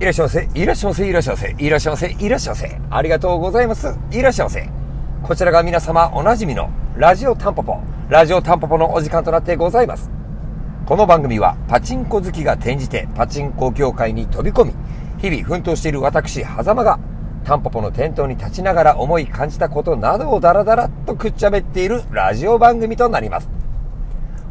いらっしゃいませ、いらっしゃいませ、いらっしゃいませ、いらっしゃいませ、いらっしゃいませ。ありがとうございます。いらっしゃいませ。こちらが皆様おなじみのラジオタンポポ、ラジオタンポポのお時間となってございます。この番組はパチンコ好きが転じてパチンコ業界に飛び込み、日々奮闘している私、狭間がタンポポの店頭に立ちながら思い感じたことなどをダラダラとくっちゃべっているラジオ番組となります。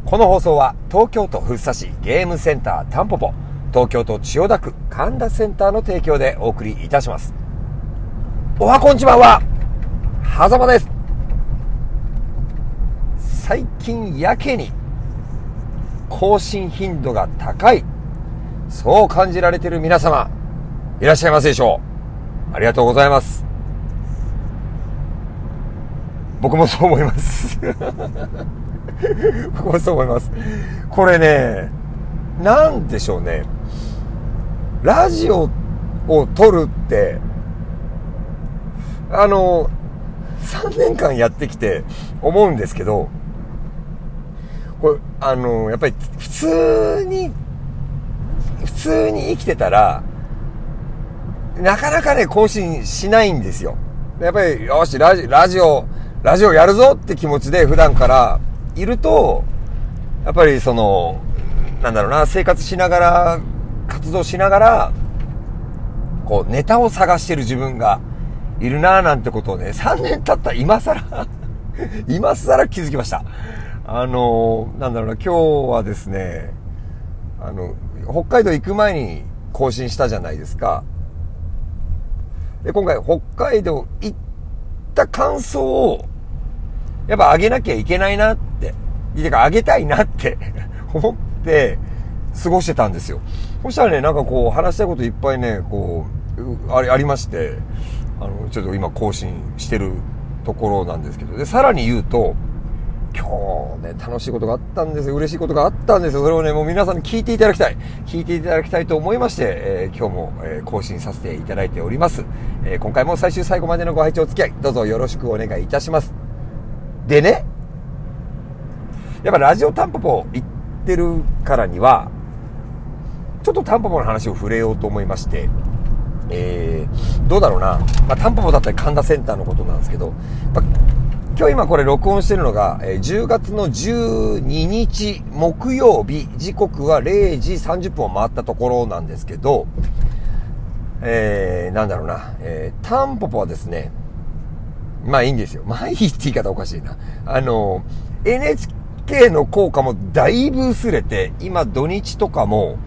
この放送は東京都福生市ゲームセンタータンポポ東京都千代田区神田センターの提供でお送りいたします。おはこんちばんは、はざまです。最近やけに更新頻度が高い、そう感じられている皆様、いらっしゃいますでしょう。ありがとうございます。僕もそう思います。僕もそう思います。これね、なんでしょうね。ラジオを撮るって、あの、3年間やってきて思うんですけど、これ、あの、やっぱり普通に、普通に生きてたら、なかなかね、更新しないんですよ。やっぱり、よし、ラジラジオ、ラジオやるぞって気持ちで普段からいると、やっぱりその、なんだろうな、生活しながら活動しながら、こう、ネタを探してる自分がいるなぁなんてことをね、3年経った今更 今更気づきました。あのー、なんだろうな、今日はですね、あの、北海道行く前に更新したじゃないですか。で、今回北海道行った感想を、やっぱ上げなきゃいけないなって、てか上げたいなって思って、過ごしてたんですよ。そしたらね、なんかこう、話したいこといっぱいね、こう、ありありまして、あの、ちょっと今更新してるところなんですけど、で、さらに言うと、今日ね、楽しいことがあったんですよ。嬉しいことがあったんですよ。それをね、もう皆さんに聞いていただきたい。聞いていただきたいと思いまして、えー、今日も、えー、更新させていただいております。えー、今回も最終最後までのご拝聴お付き合い、どうぞよろしくお願いいたします。でね、やっぱラジオタンポポ行ってるからには、ちょっとタンポポの話を触れようと思いまして、えー、どうだろうな、まあ、タンポポだったり神田センターのことなんですけど、まあ、今日今これ録音してるのが、えー、10月の12日木曜日、時刻は0時30分を回ったところなんですけど、えー、なんだろうな、えー、タンポポはですね、まあいいんですよ。まあいいって言い方おかしいな。あの、NHK の効果もだいぶ薄れて、今土日とかも、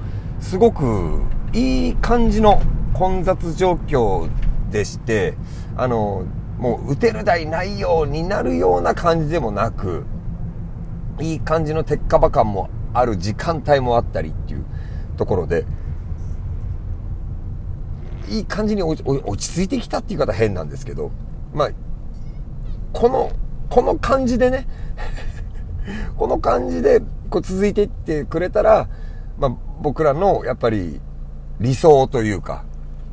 すごくいい感じの混雑状況でして、あの、もう打てる台ないようになるような感じでもなく、いい感じの鉄火場感もある時間帯もあったりっていうところで、いい感じに落ち着いてきたっていう方変なんですけど、まあ、この、この感じでね この感じでこう続いていってくれたら、まあ、僕らのやっぱり理想というか、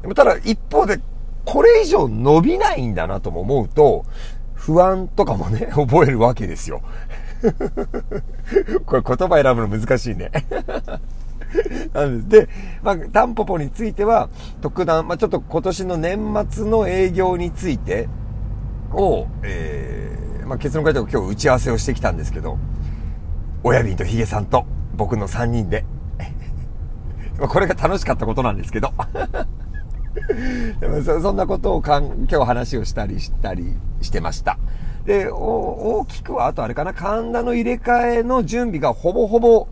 でもただ一方でこれ以上伸びないんだなとも思うと、不安とかもね、覚えるわけですよ。これ言葉選ぶの難しいね。なんです、で、まあ、タンポポについては、特段、まあ、ちょっと今年の年末の営業についてを、えー、まあ、結論から言うと今日打ち合わせをしてきたんですけど、親瓶とヒゲさんと僕の3人でこれが楽しかったことなんですけど でもそ。んなことをかん今日話をしたりしたりしてました。で、大きくは、あとあれかな、神田の入れ替えの準備がほぼほぼ、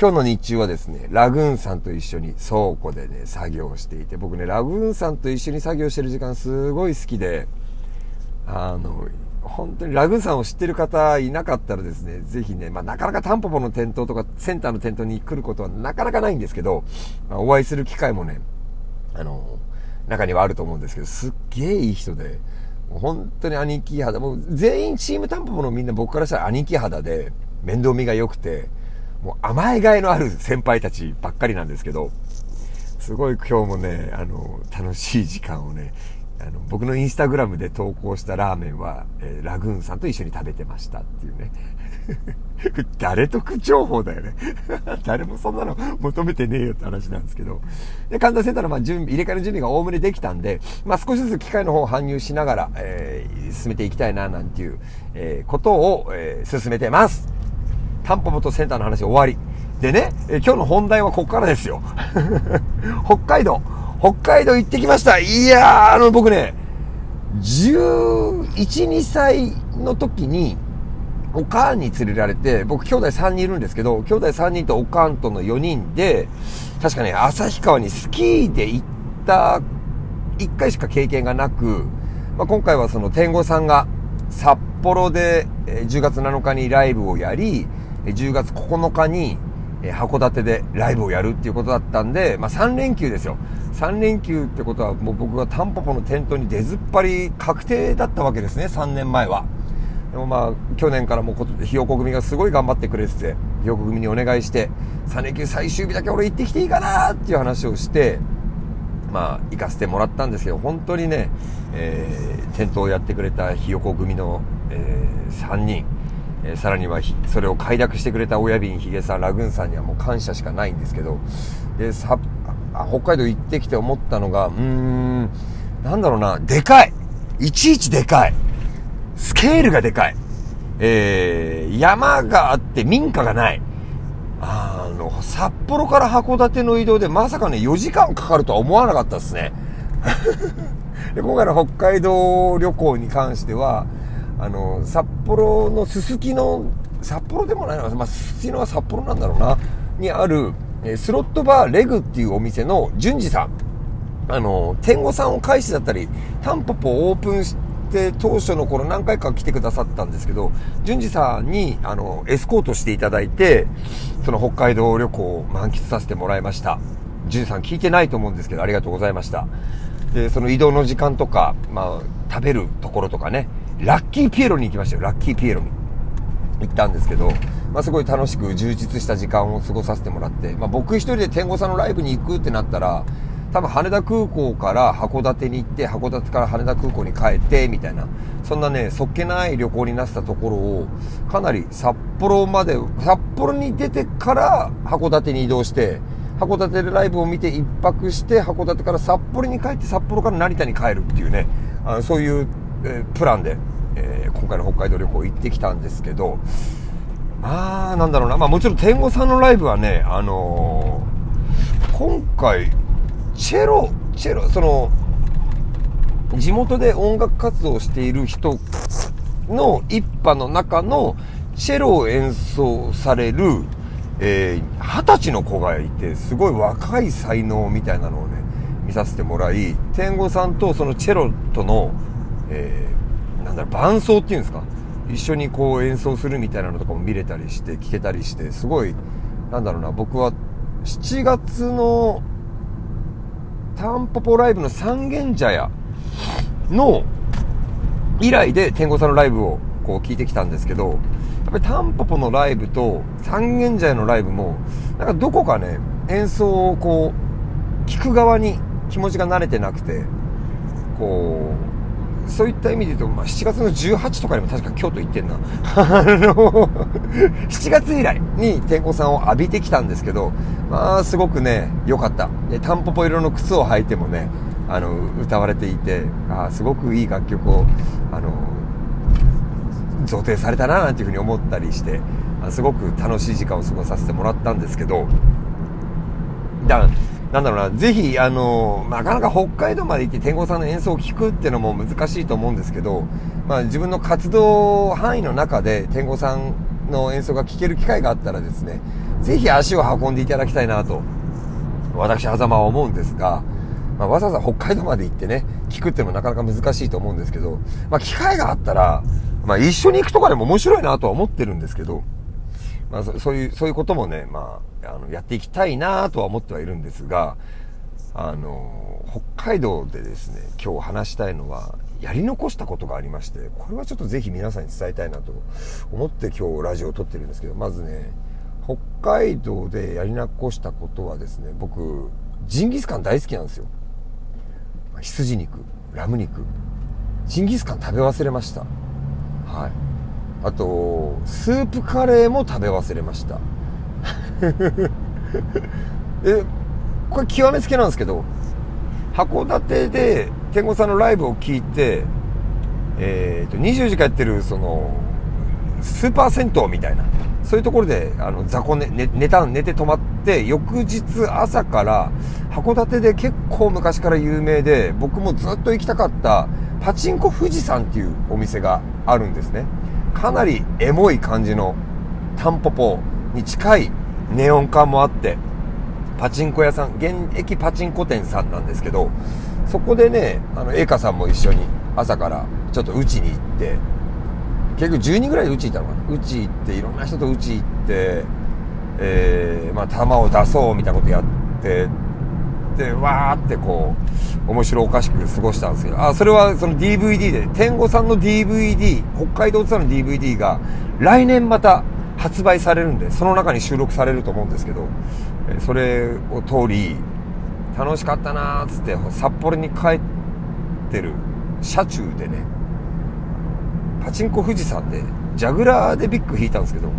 今日の日中はですね、ラグーンさんと一緒に倉庫でね、作業していて、僕ね、ラグーンさんと一緒に作業してる時間すごい好きで、あの、本当にラグーンさんを知ってる方いなかったらですね、ぜひね、まあ、なかなかタンポポの店頭とかセンターの店頭に来ることはなかなかないんですけど、まあ、お会いする機会もね、あの、中にはあると思うんですけど、すっげえいい人で、本当に兄貴肌、もう全員チームタンポポのみんな僕からしたら兄貴肌で、面倒見が良くて、もう甘えがいのある先輩たちばっかりなんですけど、すごい今日もね、あの、楽しい時間をね、あの僕のインスタグラムで投稿したラーメンは、えー、ラグーンさんと一緒に食べてましたっていうね。誰得情報だよね。誰もそんなの求めてねえよって話なんですけど。で、神田センターのまあ準備、入れ替えの準備がおおむねできたんで、まあ少しずつ機械の方を搬入しながら、えー、進めていきたいな、なんていう、えー、ことを、えー、進めてます。タンポポとセンターの話終わり。でね、え今日の本題はここからですよ。北海道。北海道行ってきました。いやー、あの僕ね、11、2歳の時に、おかんに連れられて、僕兄弟3人いるんですけど、兄弟3人とおかんとの4人で、確かね、旭川にスキーで行った1回しか経験がなく、まあ、今回はその天狗さんが札幌で10月7日にライブをやり、10月9日にえ函館でライブをやるっていうことだったんで、まあ3連休ですよ。3連休ってことはもう僕がタンポポのテントに出ずっぱり確定だったわけですね、3年前は。でもまあ、去年からもひよこ組がすごい頑張ってくれてて、ひよこ組にお願いして、3連休最終日だけ俺行ってきていいかなっていう話をして、まあ、行かせてもらったんですけど、本当にね、えー、店頭をやってくれたひよこ組の、えー、3人、えー、さらにはそれを快諾してくれた親瓶ひげさん、ラグーンさんにはもう感謝しかないんですけど、で、さ、北海道行ってきて思ったのが、うーん、なんだろうな、でかい。いちいちでかい。スケールがでかい。えー、山があって民家がない。あの、札幌から函館の移動でまさかね、4時間かかるとは思わなかったですね。で今回の北海道旅行に関しては、あの、札幌のすすきの、札幌でもないのかまあ、すすきのは札幌なんだろうな、にある、スロットバーレグっていうお店の淳二さん。あの、天狗さんを返しだったり、タンポポオープンして当初の頃何回か来てくださったんですけど、淳二さんに、あの、エスコートしていただいて、その北海道旅行を満喫させてもらいました。淳二さん聞いてないと思うんですけど、ありがとうございました。で、その移動の時間とか、まあ、食べるところとかね、ラッキーピエロに行きましたよ、ラッキーピエロに。行ったんですけど、まあ、すごい楽しく充実した時間を過ごさせてもらって、まあ、僕一人で天狗さんのライブに行くってなったら、多分羽田空港から函館に行って、函館から羽田空港に帰って、みたいな、そんなね、そっけない旅行になってたところを、かなり札幌まで、札幌に出てから函館に移動して、函館でライブを見て一泊して、函館から札幌に帰って、札幌から成田に帰るっていうね、あのそういう、え、プランで、え、今回の北海道旅行行ってきたんですけど、まあ、なんだろうな。まあもちろん天狗さんのライブはね、あのー、今回、チェロ、チェロ、その、地元で音楽活動をしている人の一派の中のチェロを演奏される、えー、二十歳の子がいて、すごい若い才能みたいなのをね、見させてもらい、天狗さんとそのチェロとの、えー、なんだろう、伴奏っていうんですか？一緒にこう演奏するみたいなのとかも見れたりして、聞けたりして、すごい、なんだろうな、僕は7月のタンポポライブの三軒茶屋の以来で天狗さんのライブをこう聞いてきたんですけど、やっぱりタンポポのライブと三軒茶屋のライブも、なんかどこかね、演奏をこう、聞く側に気持ちが慣れてなくて、こう、そういった意味で言うと、まあ、7月の18とかにも確か京都行ってんな。あの、7月以来に天候さんを浴びてきたんですけど、まあ、すごくね、良かった。で、タンポポ色の靴を履いてもね、あの、歌われていて、あすごくいい楽曲を、あの、贈呈されたな、なんていうふうに思ったりして、すごく楽しい時間を過ごさせてもらったんですけど、だなんだろうな、ぜひ、あの、なかなか北海道まで行って天狗さんの演奏を聴くっていうのも難しいと思うんですけど、まあ自分の活動範囲の中で天狗さんの演奏が聴ける機会があったらですね、ぜひ足を運んでいただきたいなと、私、狭間は思うんですが、まあ、わざわざ北海道まで行ってね、聞くっていうのもなかなか難しいと思うんですけど、まあ機会があったら、まあ一緒に行くとかでも面白いなとは思ってるんですけど、まあそういう、そういうこともね、まあ、あの、やっていきたいなとは思ってはいるんですが、あの、北海道でですね、今日話したいのは、やり残したことがありまして、これはちょっとぜひ皆さんに伝えたいなと思って今日ラジオを撮ってるんですけど、まずね、北海道でやり残したことはですね、僕、ジンギスカン大好きなんですよ。羊肉。ラム肉ジンギスカン食べ忘れましたはいあとスープカレーも食べ忘れました。えこれ極めつけなんですけど函館で天狗さんのライブを聞いてえーと、24時間やってるそのスーパー銭湯みたいなそういうところであの雑魚寝寝寝た寝て泊まって翌日朝から函館で結構昔から有名で僕もずっと行きたかったパチンコ富士山っていうお店があるんですね。かなりエモい感じのタンポポに近いネオン感もあってパチンコ屋さん現役パチンコ店さんなんですけどそこでねあの栄華さんも一緒に朝からちょっとうちに行って結局10人ぐらいでうち行ったのかな。うち行っていろんな人とうち行ってえー、まあ球を出そうみたいなことやってでわーってこう面白おかしく過ごしたんですけどあそれはその DVD で天狗さんの DVD 北海道ツアーの DVD が来年また発売されるんでその中に収録されると思うんですけどそれを通り楽しかったなーっつって札幌に帰ってる車中でねパチンコ富士山でジャグラーでビッグ引いたんですけど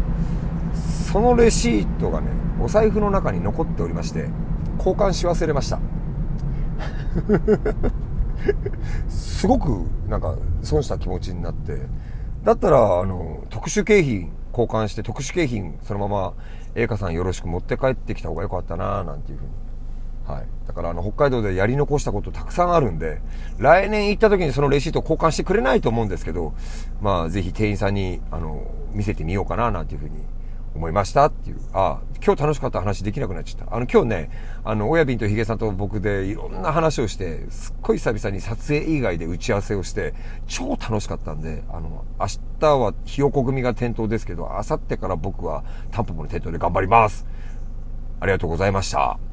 そのレシートがねお財布の中に残っておりまして交換し忘れました。すごくなんか損した気持ちになって。だったらあの特殊景品交換して特殊景品そのまま栄華さんよろしく持って帰ってきた方がよかったななんていうふうに。はい。だからあの、北海道でやり残したことたくさんあるんで、来年行った時にそのレシート交換してくれないと思うんですけど、まあ、ぜひ店員さんに、あの、見せてみようかな、なんていうふうに思いましたっていう。ああ、今日楽しかった話できなくなっちゃった。あの、今日ね、あの、親瓶とヒゲさんと僕でいろんな話をして、すっごい久々に撮影以外で打ち合わせをして、超楽しかったんで、あの、明日はひよこ組が店頭ですけど、明後日から僕はタンポポの店頭で頑張ります。ありがとうございました。